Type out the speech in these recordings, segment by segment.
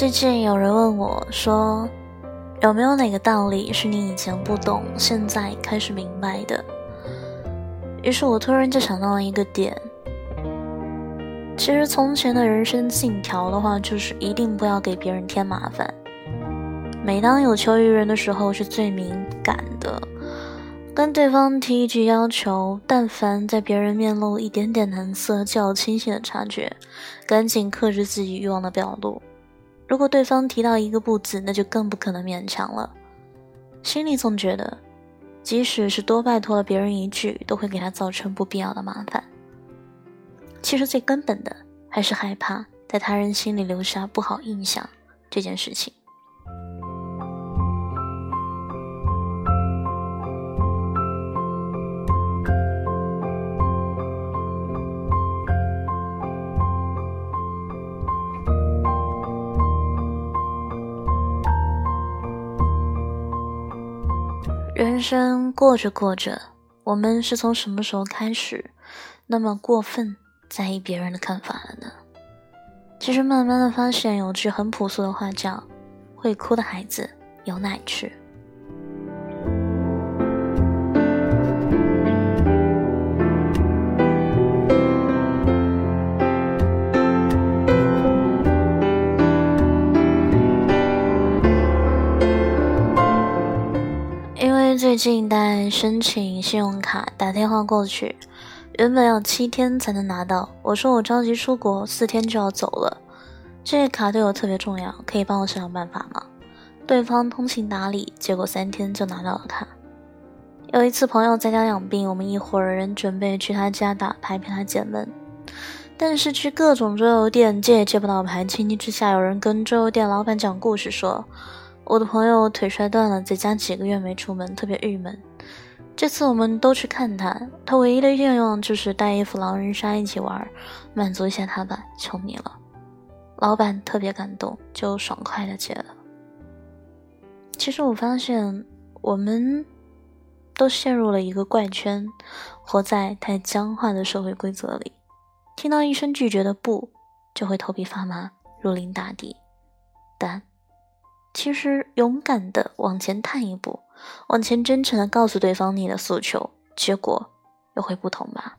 最近有人问我说：“有没有哪个道理是你以前不懂，现在开始明白的？”于是我突然就想到了一个点。其实从前的人生信条的话，就是一定不要给别人添麻烦。每当有求于人的时候，是最敏感的。跟对方提一句要求，但凡在别人面露一点点难色，就要清醒的察觉，赶紧克制自己欲望的表露。如果对方提到一个不字，那就更不可能勉强了。心里总觉得，即使是多拜托了别人一句，都会给他造成不必要的麻烦。其实最根本的，还是害怕在他人心里留下不好印象这件事情。人生过着过着，我们是从什么时候开始那么过分在意别人的看法了呢？其实慢慢的发现，有句很朴素的话叫“会哭的孩子有奶吃”。最近在申请信用卡，打电话过去，原本要七天才能拿到。我说我着急出国，四天就要走了。这卡对我特别重要，可以帮我想想办法吗？对方通情达理，结果三天就拿到了卡。有一次朋友在家养病，我们一伙人准备去他家打牌陪他解闷，但是去各种桌游店借也借不到牌，情急之下有人跟桌游店老板讲故事说。我的朋友腿摔断了，在家几个月没出门，特别郁闷。这次我们都去看他，他唯一的愿望就是带一副狼人杀一起玩，满足一下他吧，求你了。老板特别感动，就爽快的接了。其实我发现，我们都陷入了一个怪圈，活在太僵化的社会规则里，听到一声拒绝的不，就会头皮发麻，如临大敌。但。其实，勇敢的往前探一步，往前真诚的告诉对方你的诉求，结果又会不同吧。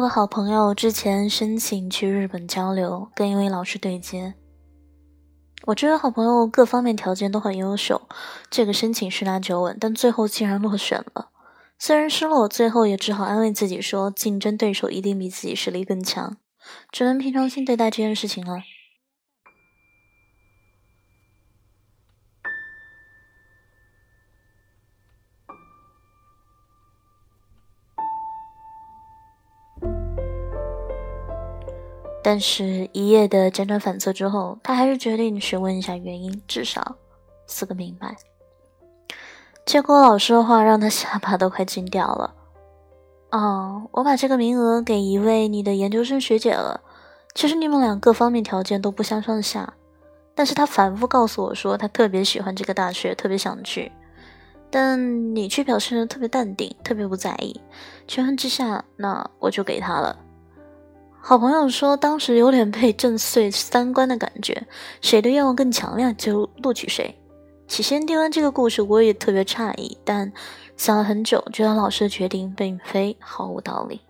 有个好朋友，之前申请去日本交流，跟一位老师对接。我这位好朋友各方面条件都很优秀，这个申请十拿九稳，但最后竟然落选了。虽然失落，最后也只好安慰自己说，竞争对手一定比自己实力更强，只能平常心对待这件事情了。但是，一夜的辗转反侧之后，他还是决定询问一下原因，至少死个明白。结果老师的话让他下巴都快惊掉了。哦，我把这个名额给一位你的研究生学姐了。其实你们俩各方面条件都不相上下，但是他反复告诉我说他特别喜欢这个大学，特别想去，但你却表现的特别淡定，特别不在意。权衡之下，那我就给他了。好朋友说，当时有点被震碎三观的感觉，谁的愿望更强烈就录取谁。起先听完这个故事，我也特别诧异，但想了很久，觉得老师的决定并非毫无道理。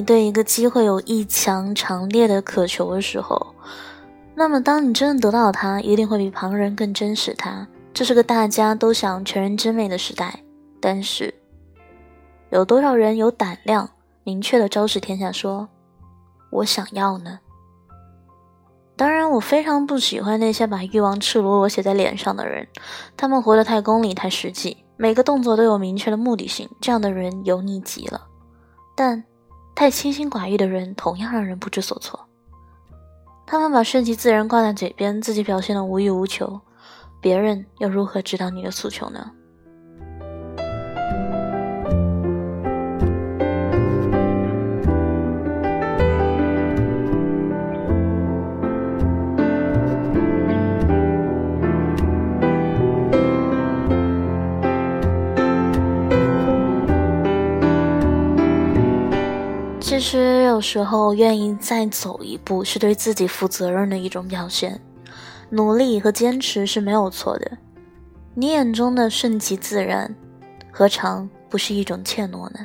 你对一个机会有一强强烈的渴求的时候，那么当你真的得到它，一定会比旁人更珍视它。这是个大家都想全人之美的时代，但是有多少人有胆量明确的昭示天下说：“我想要呢？”当然，我非常不喜欢那些把欲望赤裸裸写在脸上的人，他们活得太功利、太实际，每个动作都有明确的目的性，这样的人油腻极了。但太清心寡欲的人同样让人不知所措，他们把顺其自然挂在嘴边，自己表现的无欲无求，别人又如何知道你的诉求呢？其实有时候愿意再走一步，是对自己负责任的一种表现。努力和坚持是没有错的。你眼中的顺其自然，何尝不是一种怯懦呢？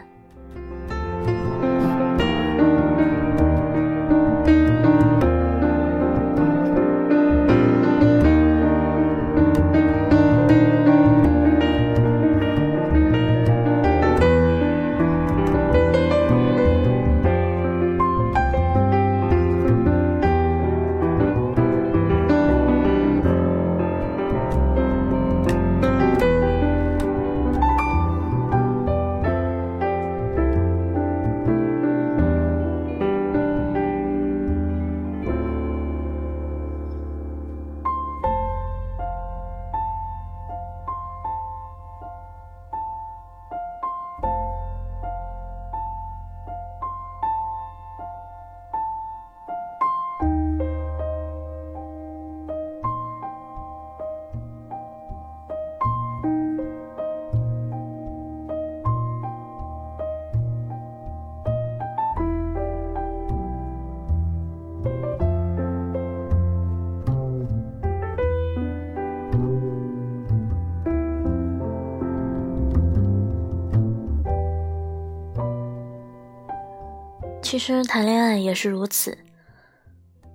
其实谈恋爱也是如此。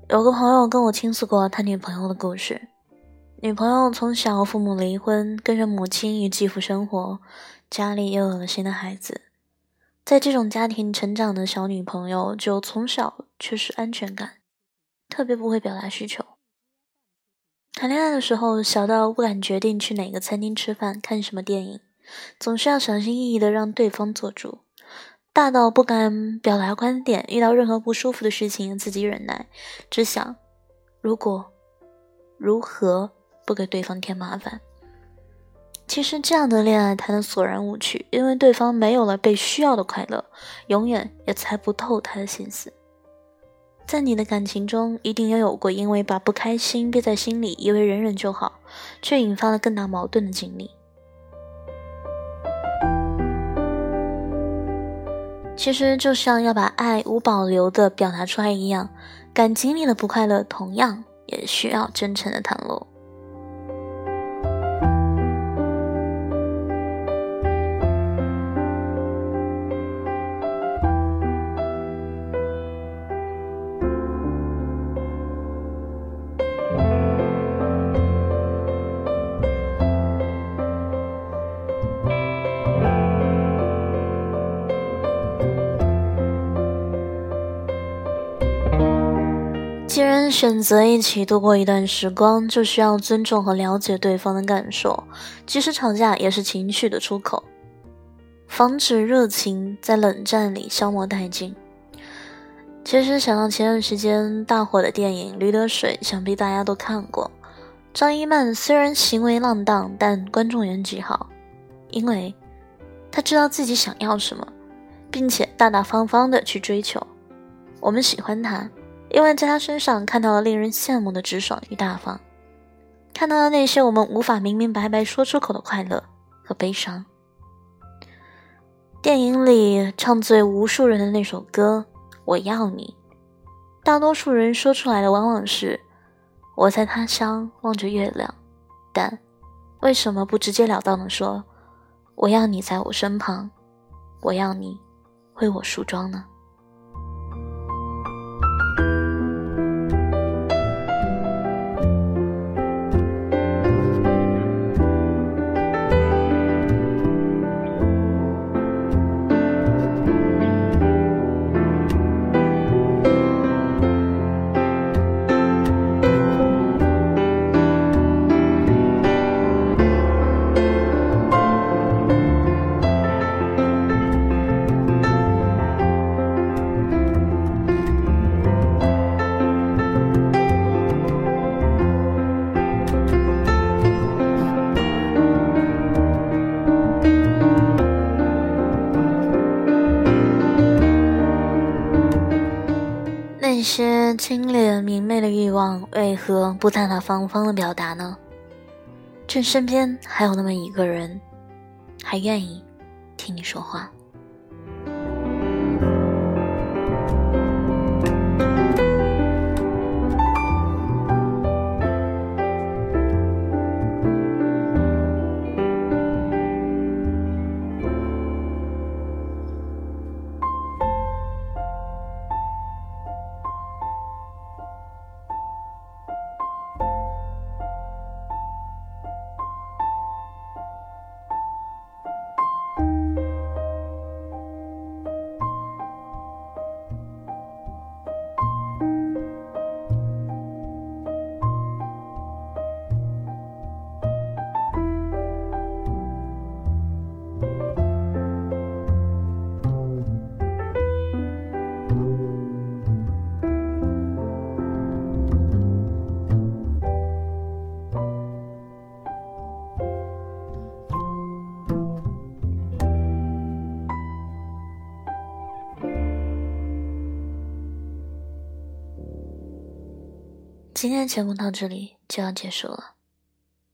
有个朋友跟我倾诉过他女朋友的故事。女朋友从小父母离婚，跟着母亲与继父生活，家里又有了新的孩子。在这种家庭成长的小女朋友，就从小缺失安全感，特别不会表达需求。谈恋爱的时候，小到不敢决定去哪个餐厅吃饭、看什么电影，总是要小心翼翼的让对方做主。大到不敢表达观点，遇到任何不舒服的事情自己忍耐，只想如果如何不给对方添麻烦。其实这样的恋爱谈的索然无趣，因为对方没有了被需要的快乐，永远也猜不透他的心思。在你的感情中，一定也有过因为把不开心憋在心里，以为忍忍就好，却引发了更大矛盾的经历。其实就像要把爱无保留的表达出来一样，感情里的不快乐同样也需要真诚的袒露。选择一起度过一段时光，就需要尊重和了解对方的感受，即使吵架也是情绪的出口，防止热情在冷战里消磨殆尽。其实想到前段时间大火的电影《驴得水》，想必大家都看过。张一曼虽然行为浪荡，但观众缘极好，因为她知道自己想要什么，并且大大方方的去追求。我们喜欢她。因为在他身上看到了令人羡慕的直爽与大方，看到了那些我们无法明明白白说出口的快乐和悲伤。电影里唱醉无数人的那首歌《我要你》，大多数人说出来的往往是“我在他乡望着月亮”，但为什么不直截了当的说“我要你在我身旁，我要你为我梳妆”呢？清冽明媚的欲望，为何不大大方方的表达呢？趁身边还有那么一个人，还愿意听你说话。今天的节目到这里就要结束了，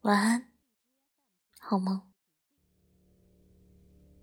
晚安，好梦。